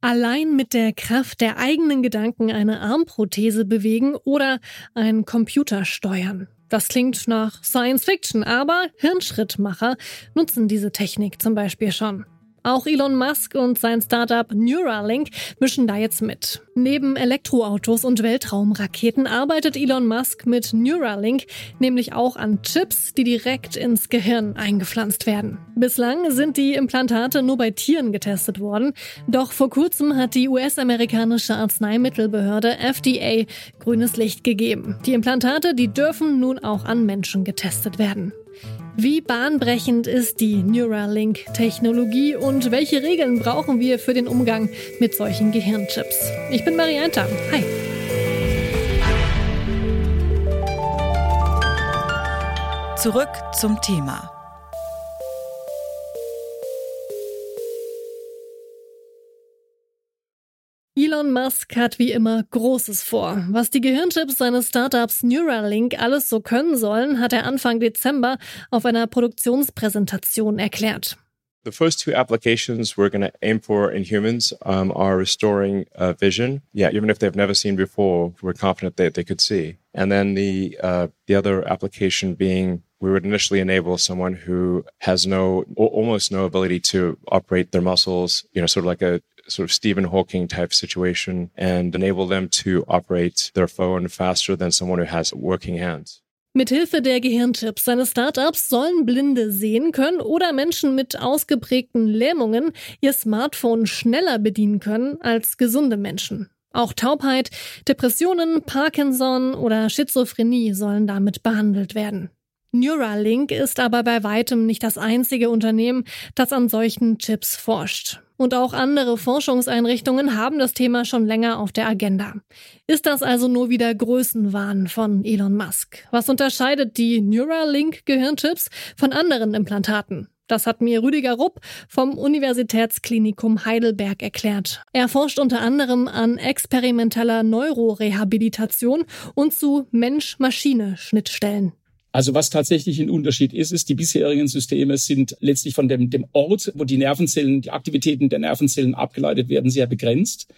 Allein mit der Kraft der eigenen Gedanken eine Armprothese bewegen oder einen Computer steuern. Das klingt nach Science Fiction, aber Hirnschrittmacher nutzen diese Technik zum Beispiel schon. Auch Elon Musk und sein Startup Neuralink mischen da jetzt mit. Neben Elektroautos und Weltraumraketen arbeitet Elon Musk mit Neuralink nämlich auch an Chips, die direkt ins Gehirn eingepflanzt werden. Bislang sind die Implantate nur bei Tieren getestet worden, doch vor kurzem hat die US-amerikanische Arzneimittelbehörde FDA grünes Licht gegeben. Die Implantate, die dürfen nun auch an Menschen getestet werden. Wie bahnbrechend ist die Neuralink-Technologie und welche Regeln brauchen wir für den Umgang mit solchen Gehirnchips? Ich bin Marianta. Hi. Zurück zum Thema. Elon Musk hat wie immer Großes vor. Was die Gehirnchips seines Startups Neuralink alles so können sollen, hat er Anfang Dezember auf einer Produktionspräsentation erklärt. The first two applications we're going to aim for in humans um, are restoring uh, vision. Yeah, even if they've never seen before, we're confident that they could see. And then the uh, the other application being we would initially enable someone who has no, almost no ability to operate their muscles, you know, sort of like a sort of Stephen Hawking type situation and enable them to operate their phone faster than someone who has working hands. Mithilfe der Gehirnchips seines Startups sollen Blinde sehen können oder Menschen mit ausgeprägten Lähmungen ihr Smartphone schneller bedienen können als gesunde Menschen. Auch Taubheit, Depressionen, Parkinson oder Schizophrenie sollen damit behandelt werden. Neuralink ist aber bei weitem nicht das einzige Unternehmen, das an solchen Chips forscht. Und auch andere Forschungseinrichtungen haben das Thema schon länger auf der Agenda. Ist das also nur wieder Größenwahn von Elon Musk? Was unterscheidet die Neuralink-Gehirnchips von anderen Implantaten? Das hat mir Rüdiger Rupp vom Universitätsklinikum Heidelberg erklärt. Er forscht unter anderem an experimenteller Neurorehabilitation und zu Mensch-Maschine-Schnittstellen. Also was tatsächlich ein Unterschied ist, ist, die bisherigen Systeme sind letztlich von dem, dem Ort, wo die Nervenzellen, die Aktivitäten der Nervenzellen abgeleitet werden, sehr begrenzt.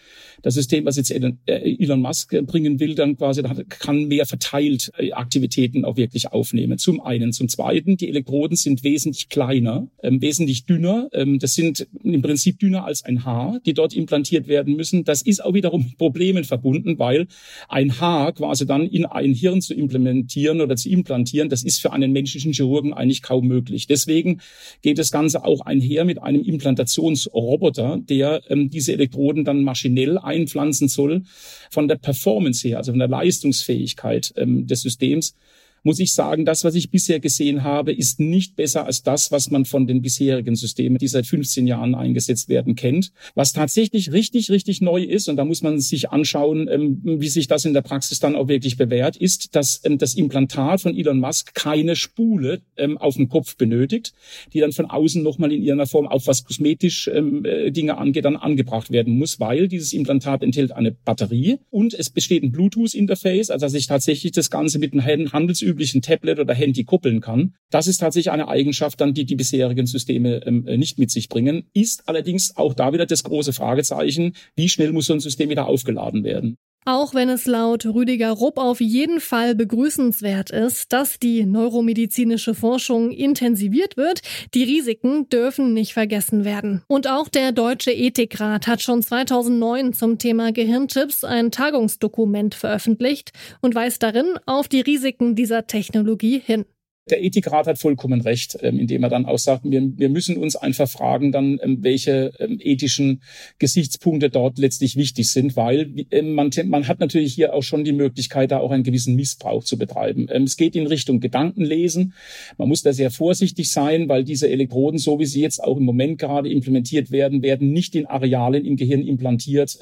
Das System, was jetzt Elon, äh, Musk bringen will, dann quasi kann mehr verteilt äh, Aktivitäten auch wirklich aufnehmen. Zum einen. Zum zweiten, die Elektroden sind wesentlich kleiner, ähm, wesentlich dünner. Ähm, das sind im Prinzip dünner als ein Haar, die dort implantiert werden müssen. Das ist auch wiederum mit Problemen verbunden, weil ein Haar quasi dann in ein Hirn zu implementieren oder zu implantieren, implantieren, das ist für einen menschlichen Chirurgen eigentlich kaum möglich. Deswegen geht das Ganze auch einher mit einem Implantationsroboter, der ähm, diese Elektroden dann maschinell einpflanzen soll. Von der Performance her, also von der Leistungsfähigkeit ähm, des Systems, muss ich sagen, das, was ich bisher gesehen habe, ist nicht besser als das, was man von den bisherigen Systemen, die seit 15 Jahren eingesetzt werden, kennt. Was tatsächlich richtig, richtig neu ist, und da muss man sich anschauen, ähm, wie sich das in der Praxis dann auch wirklich bewährt, ist, dass ähm, das Implantat von Elon Musk keine Spule ähm, auf dem Kopf benötigt, die dann von außen nochmal in irgendeiner Form, auch was kosmetisch äh, Dinge angeht, dann angebracht werden muss, weil dieses Implantat enthält eine Batterie und es besteht ein Bluetooth-Interface, also dass ich tatsächlich das Ganze mit einem Handels üblichen Tablet oder Handy kuppeln kann. Das ist tatsächlich eine Eigenschaft, dann die die bisherigen Systeme ähm, äh, nicht mit sich bringen. Ist allerdings auch da wieder das große Fragezeichen, wie schnell muss so ein System wieder aufgeladen werden? Auch wenn es laut Rüdiger Rupp auf jeden Fall begrüßenswert ist, dass die neuromedizinische Forschung intensiviert wird, die Risiken dürfen nicht vergessen werden. Und auch der Deutsche Ethikrat hat schon 2009 zum Thema Gehirnchips ein Tagungsdokument veröffentlicht und weist darin auf die Risiken dieser Technologie hin der Ethikrat hat vollkommen recht, ähm, indem er dann auch sagt, wir, wir müssen uns einfach fragen, dann ähm, welche ähm, ethischen Gesichtspunkte dort letztlich wichtig sind, weil man, man hat natürlich hier auch schon die Möglichkeit, da auch einen gewissen Missbrauch zu betreiben. Es geht in Richtung Gedankenlesen. Man muss da sehr vorsichtig sein, weil diese Elektroden, so wie sie jetzt auch im Moment gerade implementiert werden, werden nicht in Arealen im Gehirn implantiert,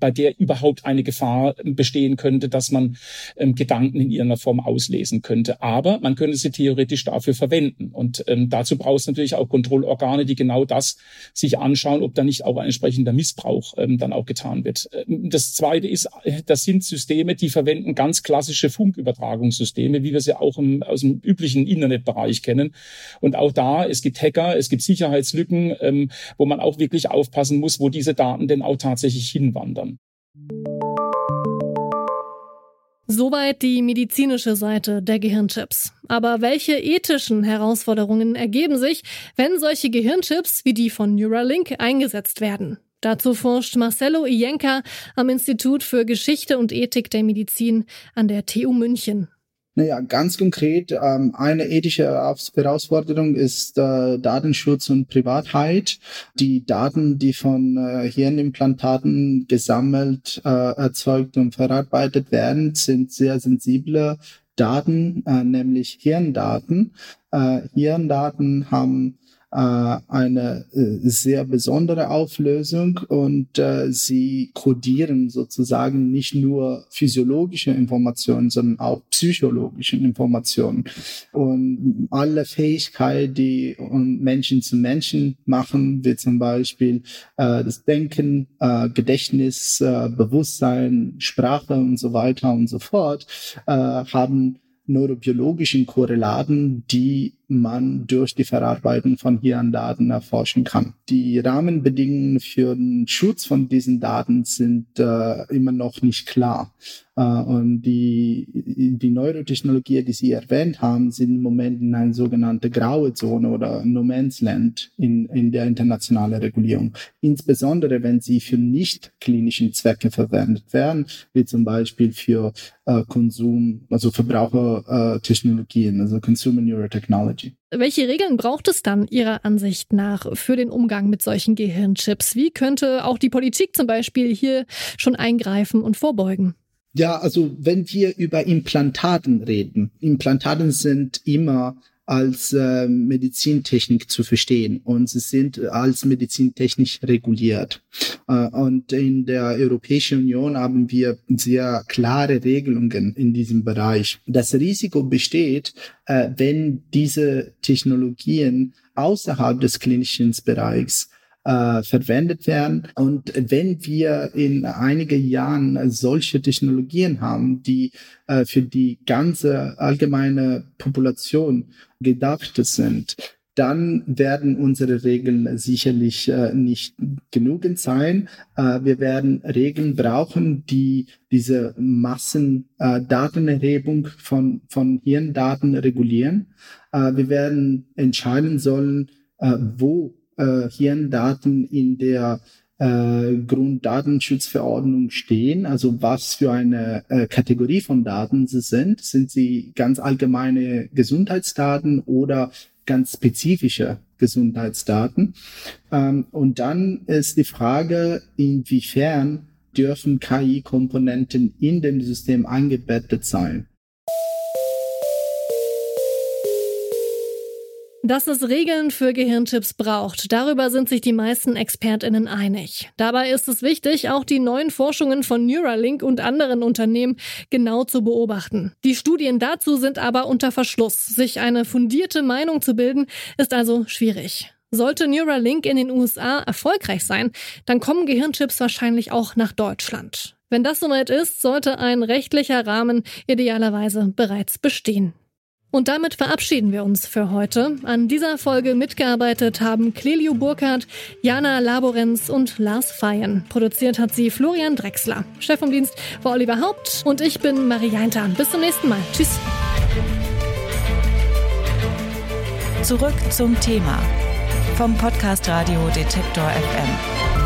bei der überhaupt eine Gefahr bestehen könnte, dass man Gedanken in irgendeiner Form auslesen könnte. Aber man könnte sie theoretisch theoretisch dafür verwenden. Und ähm, dazu braucht es natürlich auch Kontrollorgane, die genau das sich anschauen, ob da nicht auch ein entsprechender Missbrauch ähm, dann auch getan wird. Ähm, das Zweite ist, das sind Systeme, die verwenden ganz klassische Funkübertragungssysteme, wie wir sie auch im, aus dem üblichen Internetbereich kennen. Und auch da, es gibt Hacker, es gibt Sicherheitslücken, ähm, wo man auch wirklich aufpassen muss, wo diese Daten denn auch tatsächlich hinwandern. Soweit die medizinische Seite der Gehirnchips. Aber welche ethischen Herausforderungen ergeben sich, wenn solche Gehirnchips wie die von Neuralink eingesetzt werden? Dazu forscht Marcelo Ienka am Institut für Geschichte und Ethik der Medizin an der TU München. Naja, ganz konkret, ähm, eine ethische Herausforderung ist äh, Datenschutz und Privatheit. Die Daten, die von äh, Hirnimplantaten gesammelt, äh, erzeugt und verarbeitet werden, sind sehr sensible Daten, äh, nämlich Hirndaten. Äh, Hirndaten haben eine äh, sehr besondere Auflösung und äh, sie kodieren sozusagen nicht nur physiologische Informationen, sondern auch psychologische Informationen. Und alle Fähigkeiten, die Menschen zu Menschen machen, wie zum Beispiel äh, das Denken, äh, Gedächtnis, äh, Bewusstsein, Sprache und so weiter und so fort, äh, haben neurobiologischen Korrelaten, die man durch die Verarbeitung von Hirndaten erforschen kann. Die Rahmenbedingungen für den Schutz von diesen Daten sind äh, immer noch nicht klar. Äh, und die, die Neurotechnologie, die Sie erwähnt haben, sind im Moment in einer sogenannten graue Zone oder No Man's Land in, in der internationalen Regulierung. Insbesondere, wenn sie für nicht klinischen Zwecke verwendet werden, wie zum Beispiel für äh, Konsum, also Verbrauchertechnologien, also Consumer Neurotechnology. Welche Regeln braucht es dann Ihrer Ansicht nach für den Umgang mit solchen Gehirnchips? Wie könnte auch die Politik zum Beispiel hier schon eingreifen und vorbeugen? Ja, also wenn wir über Implantaten reden, Implantaten sind immer als äh, Medizintechnik zu verstehen und sie sind als Medizintechnik reguliert. Äh, und in der Europäischen Union haben wir sehr klare Regelungen in diesem Bereich. Das Risiko besteht, äh, wenn diese Technologien außerhalb des klinischen Bereichs äh, verwendet werden. Und wenn wir in einigen Jahren solche Technologien haben, die äh, für die ganze allgemeine Population gedacht sind, dann werden unsere Regeln sicherlich äh, nicht genügend sein. Äh, wir werden Regeln brauchen, die diese Massendatenerhebung äh, von, von Hirndaten regulieren. Äh, wir werden entscheiden sollen, äh, wo äh, Hirndaten in der äh, Grunddatenschutzverordnung stehen, also was für eine äh, Kategorie von Daten sie sind. Sind sie ganz allgemeine Gesundheitsdaten oder ganz spezifische Gesundheitsdaten? Ähm, und dann ist die Frage, inwiefern dürfen KI-Komponenten in dem System eingebettet sein? Dass es Regeln für Gehirnchips braucht, darüber sind sich die meisten ExpertInnen einig. Dabei ist es wichtig, auch die neuen Forschungen von Neuralink und anderen Unternehmen genau zu beobachten. Die Studien dazu sind aber unter Verschluss. Sich eine fundierte Meinung zu bilden, ist also schwierig. Sollte Neuralink in den USA erfolgreich sein, dann kommen Gehirnchips wahrscheinlich auch nach Deutschland. Wenn das soweit ist, sollte ein rechtlicher Rahmen idealerweise bereits bestehen. Und damit verabschieden wir uns für heute. An dieser Folge mitgearbeitet haben Clelio Burkhardt, Jana Laborenz und Lars Feyen. Produziert hat sie Florian Drexler. Chef vom Dienst war Oliver Haupt und ich bin Marie Jeintan. Bis zum nächsten Mal. Tschüss. Zurück zum Thema vom Podcast Radio Detektor FM.